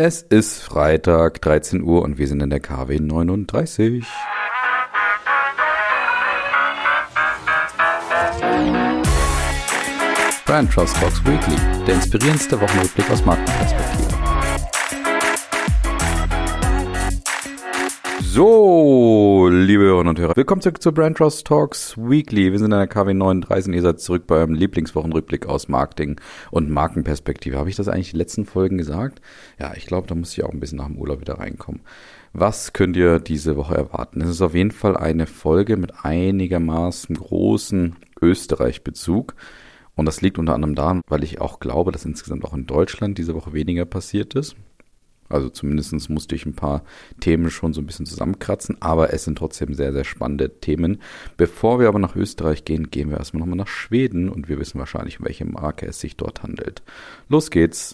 Es ist Freitag, 13 Uhr und wir sind in der KW 39. Brand Trust Talks Weekly, der inspirierendste Wochenrückblick aus Markenperspektive. So, liebe Hörerinnen und Hörer, willkommen zurück zu Brand Trust Talks Weekly. Wir sind in der KW 39 und ihr seid zurück beim Lieblingswochenrückblick aus Marketing und Markenperspektive. Habe ich das eigentlich die letzten Folgen gesagt? Ja, ich glaube, da muss ich auch ein bisschen nach dem Urlaub wieder reinkommen. Was könnt ihr diese Woche erwarten? Es ist auf jeden Fall eine Folge mit einigermaßen großen Österreich-Bezug. Und das liegt unter anderem daran, weil ich auch glaube, dass insgesamt auch in Deutschland diese Woche weniger passiert ist. Also zumindest musste ich ein paar Themen schon so ein bisschen zusammenkratzen, aber es sind trotzdem sehr, sehr spannende Themen. Bevor wir aber nach Österreich gehen, gehen wir erstmal nochmal nach Schweden und wir wissen wahrscheinlich, um welche Marke es sich dort handelt. Los geht's!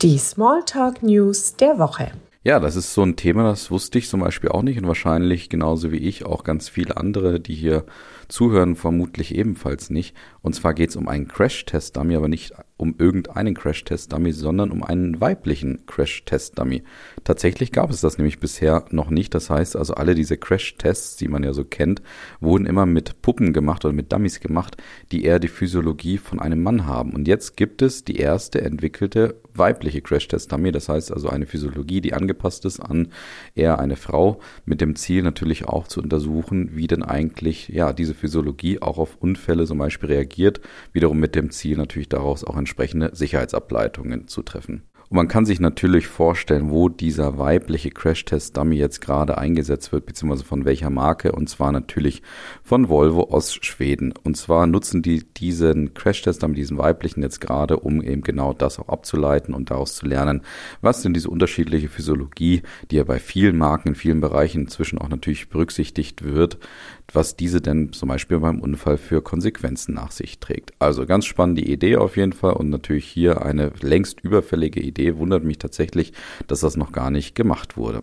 Die Smalltalk News der Woche. Ja, das ist so ein Thema, das wusste ich zum Beispiel auch nicht und wahrscheinlich genauso wie ich auch ganz viele andere, die hier zuhören, vermutlich ebenfalls nicht. Und zwar geht es um einen Crash-Test-Dummy, aber nicht um irgendeinen Crash-Test-Dummy, sondern um einen weiblichen Crash-Test-Dummy. Tatsächlich gab es das nämlich bisher noch nicht. Das heißt also, alle diese Crash-Tests, die man ja so kennt, wurden immer mit Puppen gemacht oder mit Dummies gemacht, die eher die Physiologie von einem Mann haben. Und jetzt gibt es die erste entwickelte weibliche Crash-Test-Dummy. Das heißt also eine Physiologie, die angepasst ist an eher eine Frau, mit dem Ziel natürlich auch zu untersuchen, wie denn eigentlich ja diese Physiologie auch auf Unfälle zum Beispiel reagiert. Wiederum mit dem Ziel natürlich daraus auch entsprechende Sicherheitsableitungen zu treffen. Und man kann sich natürlich vorstellen, wo dieser weibliche Crash-Test-Dummy jetzt gerade eingesetzt wird, beziehungsweise von welcher Marke, und zwar natürlich von Volvo aus Schweden. Und zwar nutzen die diesen Crash-Test-Dummy, diesen weiblichen jetzt gerade, um eben genau das auch abzuleiten und daraus zu lernen, was denn diese unterschiedliche Physiologie, die ja bei vielen Marken in vielen Bereichen inzwischen auch natürlich berücksichtigt wird, was diese denn zum Beispiel beim Unfall für Konsequenzen nach sich trägt. Also ganz spannende Idee auf jeden Fall und natürlich hier eine längst überfällige Idee. Wundert mich tatsächlich, dass das noch gar nicht gemacht wurde.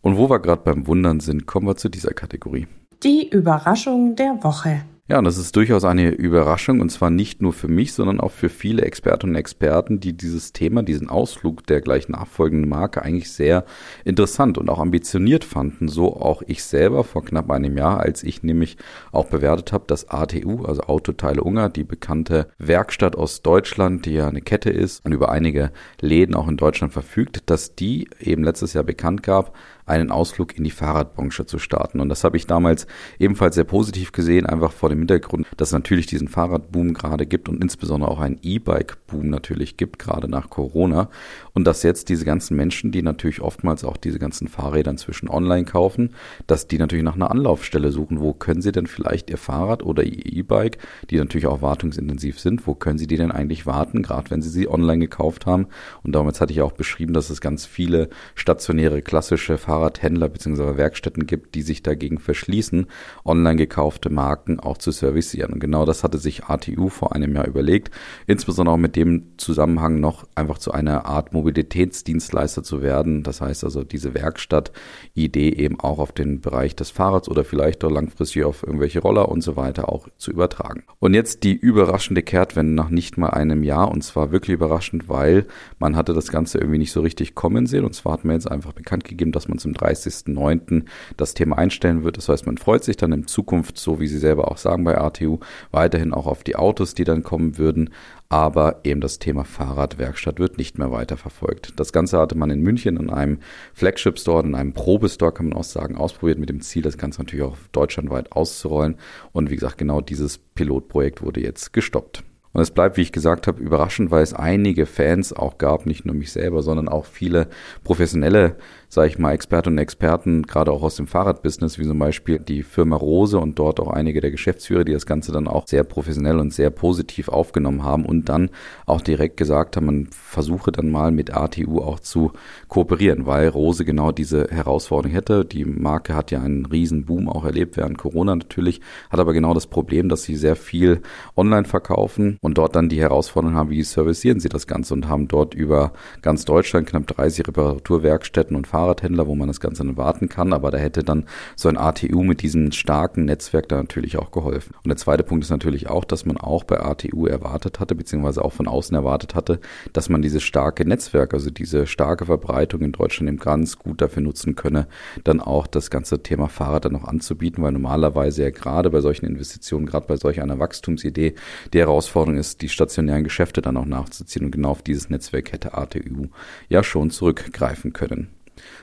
Und wo wir gerade beim Wundern sind, kommen wir zu dieser Kategorie. Die Überraschung der Woche. Ja, und das ist durchaus eine Überraschung und zwar nicht nur für mich, sondern auch für viele Expertinnen und Experten, die dieses Thema, diesen Ausflug der gleich nachfolgenden Marke eigentlich sehr interessant und auch ambitioniert fanden. So auch ich selber vor knapp einem Jahr, als ich nämlich auch bewertet habe, dass ATU, also Autoteile Unger, die bekannte Werkstatt aus Deutschland, die ja eine Kette ist und über einige Läden auch in Deutschland verfügt, dass die eben letztes Jahr bekannt gab, einen Ausflug in die Fahrradbranche zu starten. Und das habe ich damals ebenfalls sehr positiv gesehen, einfach vor dem Hintergrund, dass es natürlich diesen Fahrradboom gerade gibt und insbesondere auch einen E-Bike-Boom natürlich gibt, gerade nach Corona. Und dass jetzt diese ganzen Menschen, die natürlich oftmals auch diese ganzen Fahrräder inzwischen online kaufen, dass die natürlich nach einer Anlaufstelle suchen. Wo können sie denn vielleicht ihr Fahrrad oder ihr E-Bike, die natürlich auch wartungsintensiv sind, wo können sie die denn eigentlich warten, gerade wenn sie sie online gekauft haben? Und damals hatte ich auch beschrieben, dass es ganz viele stationäre klassische Fahrräder Fahrradhändler bzw. Werkstätten gibt, die sich dagegen verschließen, online gekaufte Marken auch zu servicieren. Und genau das hatte sich ATU vor einem Jahr überlegt, insbesondere auch mit dem Zusammenhang noch einfach zu einer Art Mobilitätsdienstleister zu werden. Das heißt also diese Werkstatt-Idee eben auch auf den Bereich des Fahrrads oder vielleicht auch langfristig auf irgendwelche Roller und so weiter auch zu übertragen. Und jetzt die überraschende Kehrtwende nach nicht mal einem Jahr und zwar wirklich überraschend, weil man hatte das Ganze irgendwie nicht so richtig kommen sehen und zwar hat man jetzt einfach bekannt gegeben, dass man zum 30.09. das Thema einstellen wird. Das heißt, man freut sich dann in Zukunft, so wie Sie selber auch sagen bei ATU, weiterhin auch auf die Autos, die dann kommen würden. Aber eben das Thema Fahrradwerkstatt wird nicht mehr weiter verfolgt. Das Ganze hatte man in München in einem Flagship Store, in einem Probestore, kann man auch sagen, ausprobiert mit dem Ziel, das Ganze natürlich auch deutschlandweit auszurollen. Und wie gesagt, genau dieses Pilotprojekt wurde jetzt gestoppt. Und es bleibt, wie ich gesagt habe, überraschend, weil es einige Fans auch gab, nicht nur mich selber, sondern auch viele professionelle sage ich mal, Expertinnen und Experten, gerade auch aus dem Fahrradbusiness, wie zum Beispiel die Firma Rose und dort auch einige der Geschäftsführer, die das Ganze dann auch sehr professionell und sehr positiv aufgenommen haben und dann auch direkt gesagt haben, man versuche dann mal mit ATU auch zu kooperieren, weil Rose genau diese Herausforderung hätte. Die Marke hat ja einen riesen Boom auch erlebt während Corona natürlich, hat aber genau das Problem, dass sie sehr viel online verkaufen und dort dann die Herausforderung haben, wie servicieren sie das Ganze und haben dort über ganz Deutschland knapp 30 Reparaturwerkstätten und Fahrrad Fahrradhändler, wo man das Ganze dann warten kann, aber da hätte dann so ein ATU mit diesem starken Netzwerk da natürlich auch geholfen. Und der zweite Punkt ist natürlich auch, dass man auch bei ATU erwartet hatte, beziehungsweise auch von außen erwartet hatte, dass man dieses starke Netzwerk, also diese starke Verbreitung in Deutschland im ganz gut dafür nutzen könne, dann auch das ganze Thema Fahrrad dann noch anzubieten, weil normalerweise ja gerade bei solchen Investitionen, gerade bei solch einer Wachstumsidee, die Herausforderung ist, die stationären Geschäfte dann auch nachzuziehen und genau auf dieses Netzwerk hätte ATU ja schon zurückgreifen können.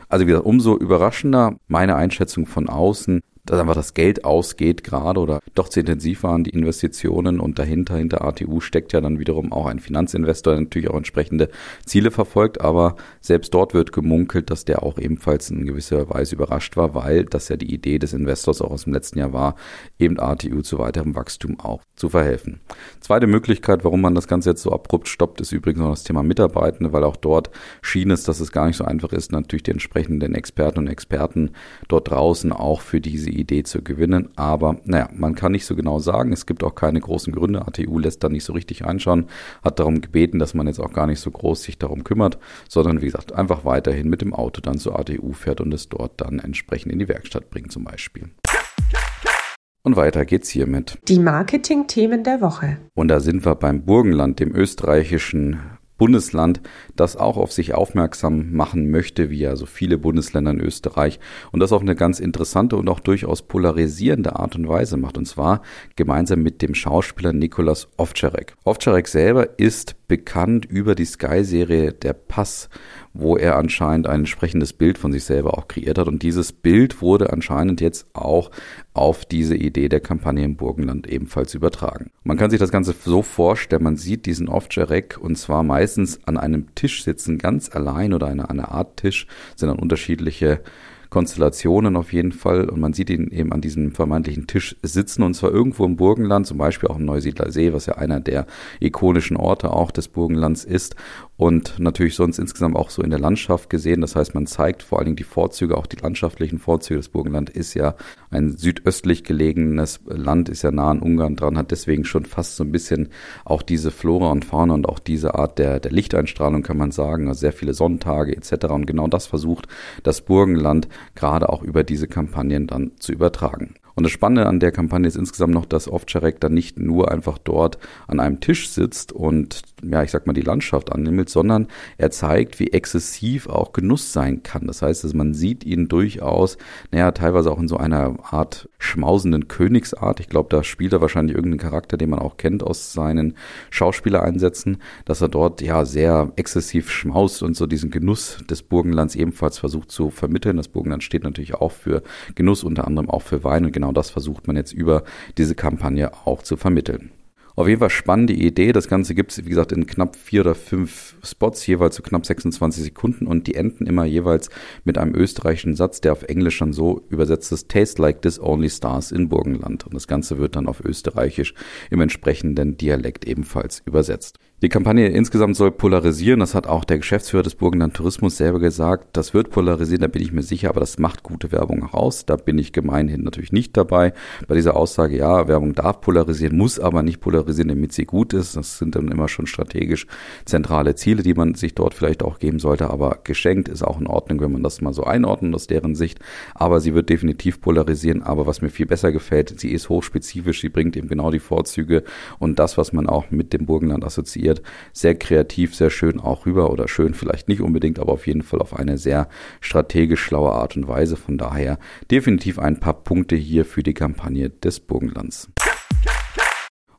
Also wie gesagt, umso überraschender meine Einschätzung von außen, dass einfach das Geld ausgeht gerade oder doch zu intensiv waren die Investitionen und dahinter, hinter ATU steckt ja dann wiederum auch ein Finanzinvestor, der natürlich auch entsprechende Ziele verfolgt, aber selbst dort wird gemunkelt, dass der auch ebenfalls in gewisser Weise überrascht war, weil das ja die Idee des Investors auch aus dem letzten Jahr war, eben ATU zu weiterem Wachstum auch zu verhelfen. Zweite Möglichkeit, warum man das Ganze jetzt so abrupt stoppt, ist übrigens noch das Thema Mitarbeitende, weil auch dort schien es, dass es gar nicht so einfach ist, natürlich die entsprechenden Experten und Experten dort draußen auch für diese Idee zu gewinnen. Aber naja, man kann nicht so genau sagen. Es gibt auch keine großen Gründe. ATU lässt da nicht so richtig reinschauen, hat darum gebeten, dass man jetzt auch gar nicht so groß sich darum kümmert, sondern wie gesagt, einfach weiterhin mit dem Auto dann zur ATU fährt und es dort dann entsprechend in die Werkstatt bringt zum Beispiel. Und weiter geht's hiermit. Die Marketing-Themen der Woche. Und da sind wir beim Burgenland, dem österreichischen Bundesland, das auch auf sich aufmerksam machen möchte, wie ja so viele Bundesländer in Österreich und das auf eine ganz interessante und auch durchaus polarisierende Art und Weise macht. Und zwar gemeinsam mit dem Schauspieler Nikolas Ovtcharek. Ovtcharek selber ist bekannt über die Sky-Serie Der Pass, wo er anscheinend ein entsprechendes Bild von sich selber auch kreiert hat. Und dieses Bild wurde anscheinend jetzt auch auf diese Idee der Kampagne im Burgenland ebenfalls übertragen. Man kann sich das Ganze so vorstellen, man sieht diesen Ovtcharek und zwar meistens an einem Tisch sitzen, ganz allein oder eine, eine Art Tisch, sind dann unterschiedliche Konstellationen auf jeden Fall. Und man sieht ihn eben an diesem vermeintlichen Tisch sitzen und zwar irgendwo im Burgenland, zum Beispiel auch im Neusiedler See, was ja einer der ikonischen Orte auch des Burgenlands ist. Und natürlich sonst insgesamt auch so in der Landschaft gesehen. Das heißt, man zeigt vor allen Dingen die Vorzüge, auch die landschaftlichen Vorzüge. Das Burgenland ist ja ein südöstlich gelegenes Land, ist ja nah an Ungarn dran, hat deswegen schon fast so ein bisschen auch diese Flora und Fauna und auch diese Art der, der Lichteinstrahlung, kann man sagen. Also sehr viele Sonntage etc. Und genau das versucht das Burgenland gerade auch über diese Kampagnen dann zu übertragen. Und das Spannende an der Kampagne ist insgesamt noch, dass Ovtcharek dann nicht nur einfach dort an einem Tisch sitzt und, ja, ich sag mal, die Landschaft annimmt, sondern er zeigt, wie exzessiv auch Genuss sein kann. Das heißt, dass man sieht ihn durchaus, naja, teilweise auch in so einer Art schmausenden Königsart. Ich glaube, da spielt er wahrscheinlich irgendeinen Charakter, den man auch kennt aus seinen Schauspielereinsätzen, dass er dort, ja, sehr exzessiv schmaust und so diesen Genuss des Burgenlands ebenfalls versucht zu vermitteln. Das Burgenland steht natürlich auch für Genuss, unter anderem auch für Wein und genau das versucht man jetzt über diese Kampagne auch zu vermitteln. Auf jeden Fall spannende Idee. Das Ganze gibt es, wie gesagt, in knapp vier oder fünf Spots, jeweils zu so knapp 26 Sekunden und die enden immer jeweils mit einem österreichischen Satz, der auf Englisch dann so übersetzt ist, Taste like this only stars in Burgenland. Und das Ganze wird dann auf österreichisch im entsprechenden Dialekt ebenfalls übersetzt. Die Kampagne insgesamt soll polarisieren. Das hat auch der Geschäftsführer des Burgenland Tourismus selber gesagt. Das wird polarisieren, da bin ich mir sicher, aber das macht gute Werbung auch aus. Da bin ich gemeinhin natürlich nicht dabei. Bei dieser Aussage, ja, Werbung darf polarisieren, muss aber nicht polarisieren, damit sie gut ist. Das sind dann immer schon strategisch zentrale Ziele, die man sich dort vielleicht auch geben sollte. Aber geschenkt ist auch in Ordnung, wenn man das mal so einordnet aus deren Sicht. Aber sie wird definitiv polarisieren. Aber was mir viel besser gefällt, sie ist hochspezifisch. Sie bringt eben genau die Vorzüge und das, was man auch mit dem Burgenland assoziiert. Sehr kreativ, sehr schön auch rüber oder schön vielleicht nicht unbedingt, aber auf jeden Fall auf eine sehr strategisch schlaue Art und Weise. Von daher definitiv ein paar Punkte hier für die Kampagne des Burgenlands.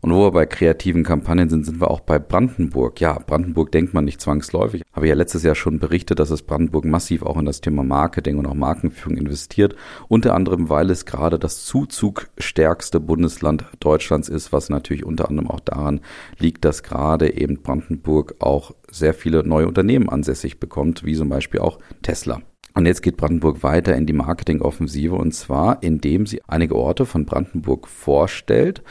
Und wo wir bei kreativen Kampagnen sind, sind wir auch bei Brandenburg. Ja, Brandenburg denkt man nicht zwangsläufig. Habe ja letztes Jahr schon berichtet, dass es Brandenburg massiv auch in das Thema Marketing und auch Markenführung investiert. Unter anderem, weil es gerade das zuzugstärkste Bundesland Deutschlands ist, was natürlich unter anderem auch daran liegt, dass gerade eben Brandenburg auch sehr viele neue Unternehmen ansässig bekommt, wie zum Beispiel auch Tesla. Und jetzt geht Brandenburg weiter in die Marketingoffensive und zwar, indem sie einige Orte von Brandenburg vorstellt,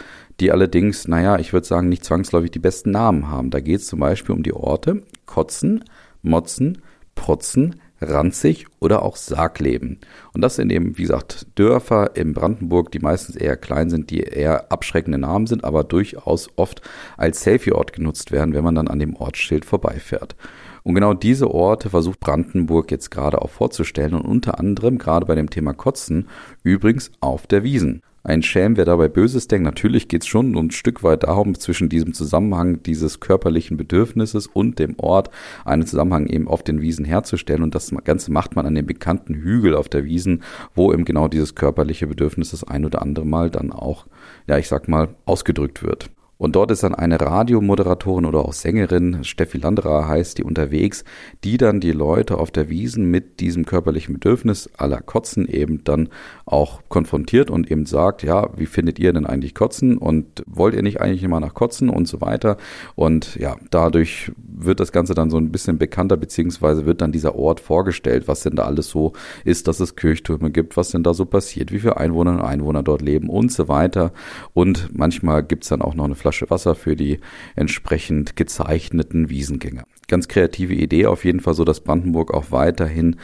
die allerdings, naja, ich würde sagen, nicht zwangsläufig die besten Namen haben. Da geht es zum Beispiel um die Orte Kotzen, Motzen, Protzen, Ranzig oder auch Sargleben. Und das sind eben, wie gesagt, Dörfer in Brandenburg, die meistens eher klein sind, die eher abschreckende Namen sind, aber durchaus oft als Selfie-Ort genutzt werden, wenn man dann an dem Ortsschild vorbeifährt. Und genau diese Orte versucht Brandenburg jetzt gerade auch vorzustellen und unter anderem gerade bei dem Thema Kotzen übrigens auf der Wiesen. Ein Schelm, wer dabei Böses denkt, natürlich geht's schon ein Stück weit darum, zwischen diesem Zusammenhang dieses körperlichen Bedürfnisses und dem Ort einen Zusammenhang eben auf den Wiesen herzustellen. Und das Ganze macht man an dem bekannten Hügel auf der Wiesen, wo eben genau dieses körperliche Bedürfnis das ein oder andere Mal dann auch, ja, ich sag mal, ausgedrückt wird. Und dort ist dann eine Radiomoderatorin oder auch Sängerin, Steffi Landerer heißt die unterwegs, die dann die Leute auf der Wiesen mit diesem körperlichen Bedürfnis aller Kotzen eben dann auch konfrontiert und eben sagt, ja, wie findet ihr denn eigentlich Kotzen und wollt ihr nicht eigentlich immer nach Kotzen und so weiter. Und ja, dadurch wird das Ganze dann so ein bisschen bekannter, beziehungsweise wird dann dieser Ort vorgestellt, was denn da alles so ist, dass es Kirchtürme gibt, was denn da so passiert, wie viele Einwohnerinnen und Einwohner dort leben und so weiter. Und manchmal gibt's dann auch noch eine Flasche Flasche Wasser für die entsprechend gezeichneten Wiesengänger. Ganz kreative Idee auf jeden Fall so, dass Brandenburg auch weiterhin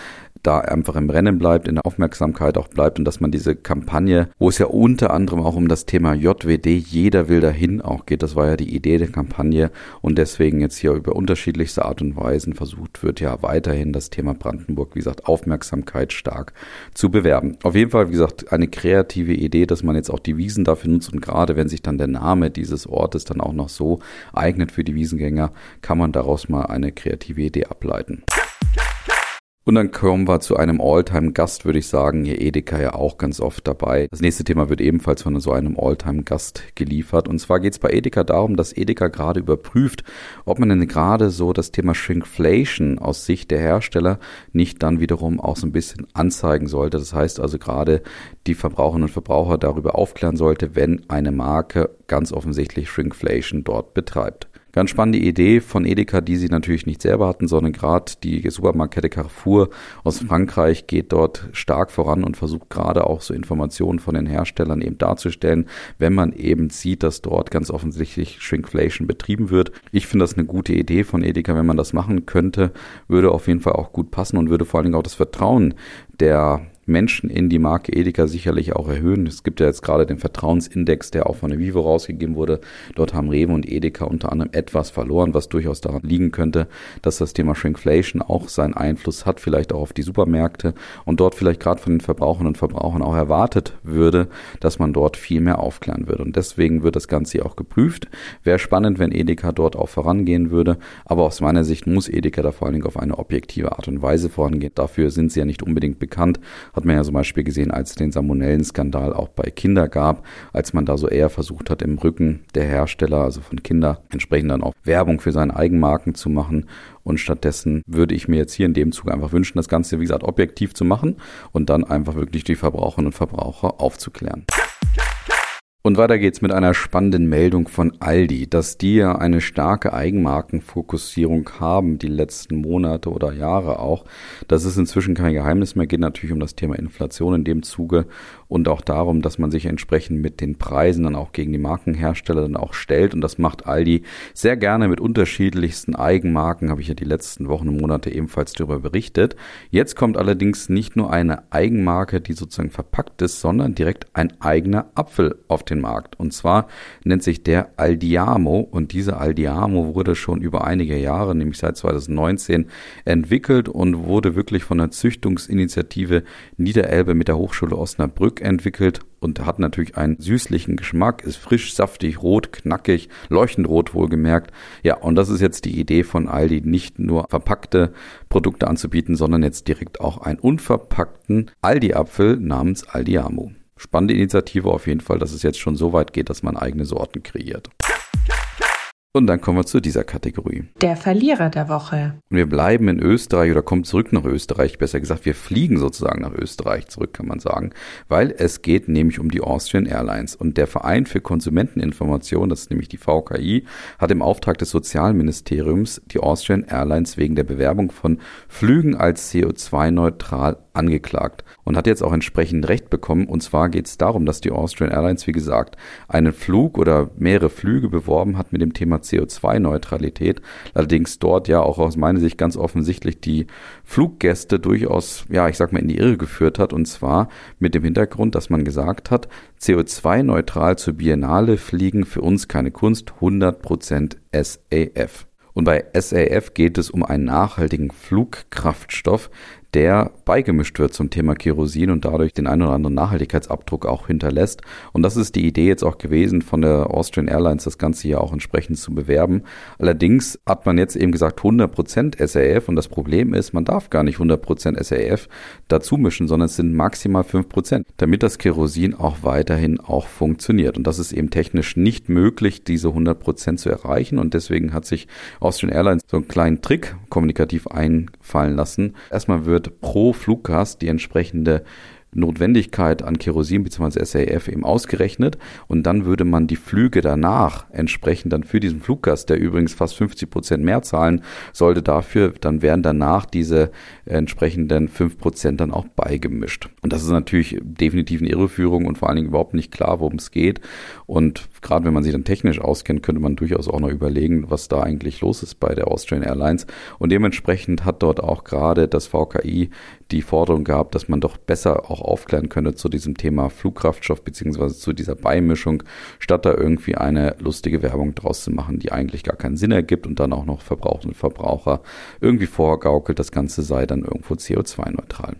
da einfach im Rennen bleibt, in der Aufmerksamkeit auch bleibt und dass man diese Kampagne, wo es ja unter anderem auch um das Thema JWD, jeder will dahin auch geht, das war ja die Idee der Kampagne und deswegen jetzt hier über unterschiedlichste Art und Weisen versucht wird, ja weiterhin das Thema Brandenburg, wie gesagt, Aufmerksamkeit stark zu bewerben. Auf jeden Fall, wie gesagt, eine kreative Idee, dass man jetzt auch die Wiesen dafür nutzt und gerade wenn sich dann der Name dieses Ortes dann auch noch so eignet für die Wiesengänger, kann man daraus mal eine kreative Idee ableiten. Und dann kommen wir zu einem Alltime-Gast, würde ich sagen. Hier Edeka ja auch ganz oft dabei. Das nächste Thema wird ebenfalls von so einem Alltime-Gast geliefert. Und zwar geht es bei Edeka darum, dass Edeka gerade überprüft, ob man denn gerade so das Thema Shrinkflation aus Sicht der Hersteller nicht dann wiederum auch so ein bisschen anzeigen sollte. Das heißt also gerade die Verbraucherinnen und Verbraucher darüber aufklären sollte, wenn eine Marke ganz offensichtlich Shrinkflation dort betreibt. Ganz spannende Idee von Edeka, die sie natürlich nicht selber hatten, sondern gerade die Supermarktkette Carrefour aus Frankreich geht dort stark voran und versucht gerade auch so Informationen von den Herstellern eben darzustellen, wenn man eben sieht, dass dort ganz offensichtlich Shrinkflation betrieben wird. Ich finde das eine gute Idee von Edeka, wenn man das machen könnte, würde auf jeden Fall auch gut passen und würde vor allen Dingen auch das Vertrauen der Menschen in die Marke Edeka sicherlich auch erhöhen. Es gibt ja jetzt gerade den Vertrauensindex, der auch von der Vivo rausgegeben wurde. Dort haben Rewe und Edeka unter anderem etwas verloren, was durchaus daran liegen könnte, dass das Thema Shrinkflation auch seinen Einfluss hat, vielleicht auch auf die Supermärkte und dort vielleicht gerade von den Verbrauchern und Verbrauchern auch erwartet würde, dass man dort viel mehr aufklären würde. Und deswegen wird das Ganze auch geprüft. Wäre spannend, wenn Edeka dort auch vorangehen würde. Aber aus meiner Sicht muss Edeka da vor allen Dingen auf eine objektive Art und Weise vorangehen. Dafür sind sie ja nicht unbedingt bekannt. Hat man ja zum Beispiel gesehen, als es den Salmonellen-Skandal auch bei Kinder gab, als man da so eher versucht hat, im Rücken der Hersteller, also von Kinder, entsprechend dann auch Werbung für seine Eigenmarken zu machen. Und stattdessen würde ich mir jetzt hier in dem Zug einfach wünschen, das Ganze, wie gesagt, objektiv zu machen und dann einfach wirklich die Verbraucherinnen und Verbraucher aufzuklären. Und weiter geht's mit einer spannenden Meldung von Aldi, dass die ja eine starke Eigenmarkenfokussierung haben, die letzten Monate oder Jahre auch. Das ist inzwischen kein Geheimnis mehr, geht natürlich um das Thema Inflation in dem Zuge und auch darum, dass man sich entsprechend mit den Preisen dann auch gegen die Markenhersteller dann auch stellt. Und das macht Aldi sehr gerne mit unterschiedlichsten Eigenmarken, habe ich ja die letzten Wochen und Monate ebenfalls darüber berichtet. Jetzt kommt allerdings nicht nur eine Eigenmarke, die sozusagen verpackt ist, sondern direkt ein eigener Apfel auf den Markt. Und zwar nennt sich der Aldiamo und dieser Aldiamo wurde schon über einige Jahre, nämlich seit 2019, entwickelt und wurde wirklich von der Züchtungsinitiative Niederelbe mit der Hochschule Osnabrück entwickelt und hat natürlich einen süßlichen Geschmack, ist frisch, saftig, rot, knackig, leuchtend rot wohlgemerkt. Ja, und das ist jetzt die Idee von Aldi, nicht nur verpackte Produkte anzubieten, sondern jetzt direkt auch einen unverpackten Aldi-Apfel namens Aldiamo. Spannende Initiative auf jeden Fall, dass es jetzt schon so weit geht, dass man eigene Sorten kreiert. Und dann kommen wir zu dieser Kategorie. Der Verlierer der Woche. Und wir bleiben in Österreich oder kommen zurück nach Österreich. Besser gesagt, wir fliegen sozusagen nach Österreich zurück, kann man sagen. Weil es geht nämlich um die Austrian Airlines. Und der Verein für Konsumenteninformation, das ist nämlich die VKI, hat im Auftrag des Sozialministeriums die Austrian Airlines wegen der Bewerbung von Flügen als CO2-neutral angeklagt und hat jetzt auch entsprechend Recht bekommen. Und zwar geht es darum, dass die Austrian Airlines, wie gesagt, einen Flug oder mehrere Flüge beworben hat mit dem Thema CO2-Neutralität. Allerdings dort ja auch aus meiner Sicht ganz offensichtlich die Fluggäste durchaus, ja, ich sag mal, in die Irre geführt hat. Und zwar mit dem Hintergrund, dass man gesagt hat, CO2-neutral zur Biennale fliegen für uns keine Kunst, 100% SAF. Und bei SAF geht es um einen nachhaltigen Flugkraftstoff, der beigemischt wird zum Thema Kerosin und dadurch den einen oder anderen Nachhaltigkeitsabdruck auch hinterlässt. Und das ist die Idee jetzt auch gewesen von der Austrian Airlines, das Ganze hier auch entsprechend zu bewerben. Allerdings hat man jetzt eben gesagt 100% SAF und das Problem ist, man darf gar nicht 100% SAF dazu mischen, sondern es sind maximal 5%, damit das Kerosin auch weiterhin auch funktioniert. Und das ist eben technisch nicht möglich, diese 100% zu erreichen und deswegen hat sich Austrian Airlines so einen kleinen Trick kommunikativ einfallen lassen. Erstmal wird pro Fluggast die entsprechende Notwendigkeit an Kerosin bzw. SAF eben ausgerechnet und dann würde man die Flüge danach entsprechend dann für diesen Fluggast, der übrigens fast 50 Prozent mehr zahlen sollte dafür, dann wären danach diese entsprechenden 5 Prozent dann auch beigemischt. Und das ist natürlich definitiv eine Irreführung und vor allen Dingen überhaupt nicht klar, worum es geht. Und gerade wenn man sich dann technisch auskennt, könnte man durchaus auch noch überlegen, was da eigentlich los ist bei der Austrian Airlines. Und dementsprechend hat dort auch gerade das VKI die Forderung gehabt, dass man doch besser auch aufklären könnte zu diesem Thema Flugkraftstoff beziehungsweise zu dieser Beimischung, statt da irgendwie eine lustige Werbung draus zu machen, die eigentlich gar keinen Sinn ergibt und dann auch noch Verbraucherinnen und Verbraucher irgendwie vorgaukelt, das Ganze sei dann irgendwo CO2-neutral.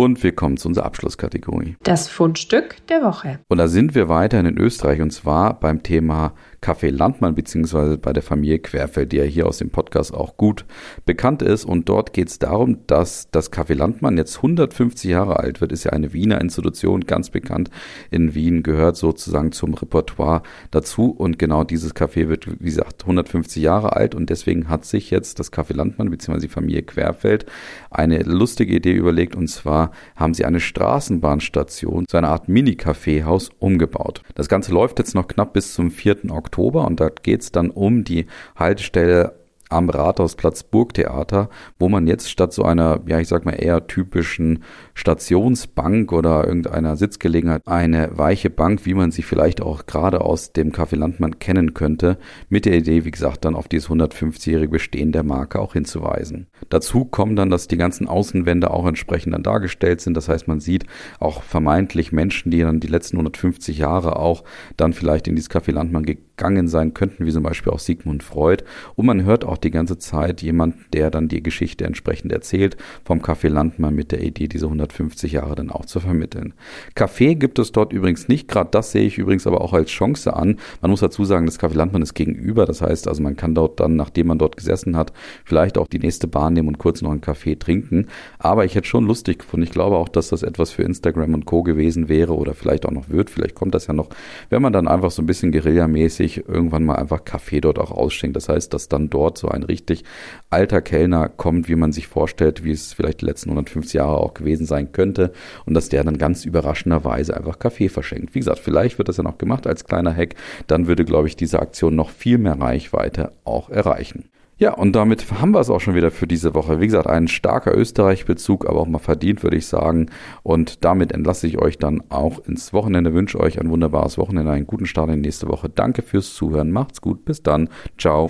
Und wir kommen zu unserer Abschlusskategorie. Das Fundstück der Woche. Und da sind wir weiterhin in Österreich und zwar beim Thema Café Landmann beziehungsweise bei der Familie Querfeld, die ja hier aus dem Podcast auch gut bekannt ist. Und dort geht es darum, dass das Café Landmann jetzt 150 Jahre alt wird. Ist ja eine Wiener Institution, ganz bekannt in Wien, gehört sozusagen zum Repertoire dazu. Und genau dieses Café wird, wie gesagt, 150 Jahre alt. Und deswegen hat sich jetzt das Café Landmann beziehungsweise die Familie Querfeld eine lustige Idee überlegt. Und zwar haben sie eine Straßenbahnstation, so eine Art Mini-Kaffeehaus umgebaut. Das Ganze läuft jetzt noch knapp bis zum 4. Oktober. Oktober und da geht es dann um die Haltestelle am Rathausplatz Burgtheater, wo man jetzt statt so einer, ja, ich sag mal eher typischen Stationsbank oder irgendeiner Sitzgelegenheit eine weiche Bank, wie man sie vielleicht auch gerade aus dem Café Landmann kennen könnte, mit der Idee, wie gesagt, dann auf dieses 150-jährige Bestehen der Marke auch hinzuweisen. Dazu kommen dann, dass die ganzen Außenwände auch entsprechend dann dargestellt sind. Das heißt, man sieht auch vermeintlich Menschen, die dann die letzten 150 Jahre auch dann vielleicht in dieses Café Landmann gegangen sein könnten, wie zum Beispiel auch Sigmund Freud. Und man hört auch die ganze Zeit jemand, der dann die Geschichte entsprechend erzählt, vom Café Landmann mit der Idee, diese 150 Jahre dann auch zu vermitteln. Kaffee gibt es dort übrigens nicht, gerade das sehe ich übrigens aber auch als Chance an. Man muss dazu sagen, das Café Landmann ist gegenüber, das heißt also man kann dort dann, nachdem man dort gesessen hat, vielleicht auch die nächste Bahn nehmen und kurz noch einen Kaffee trinken. Aber ich hätte schon lustig gefunden, ich glaube auch, dass das etwas für Instagram und Co. gewesen wäre oder vielleicht auch noch wird, vielleicht kommt das ja noch, wenn man dann einfach so ein bisschen guerillamäßig irgendwann mal einfach Kaffee dort auch ausschenkt. Das heißt, dass dann dort so ein richtig alter Kellner kommt, wie man sich vorstellt, wie es vielleicht die letzten 150 Jahre auch gewesen sein könnte und dass der dann ganz überraschenderweise einfach Kaffee verschenkt. Wie gesagt, vielleicht wird das ja noch gemacht als kleiner Hack, dann würde, glaube ich, diese Aktion noch viel mehr Reichweite auch erreichen. Ja, und damit haben wir es auch schon wieder für diese Woche. Wie gesagt, ein starker Österreich-Bezug, aber auch mal verdient, würde ich sagen. Und damit entlasse ich euch dann auch ins Wochenende, wünsche euch ein wunderbares Wochenende, einen guten Start in die nächste Woche. Danke fürs Zuhören, macht's gut, bis dann, ciao.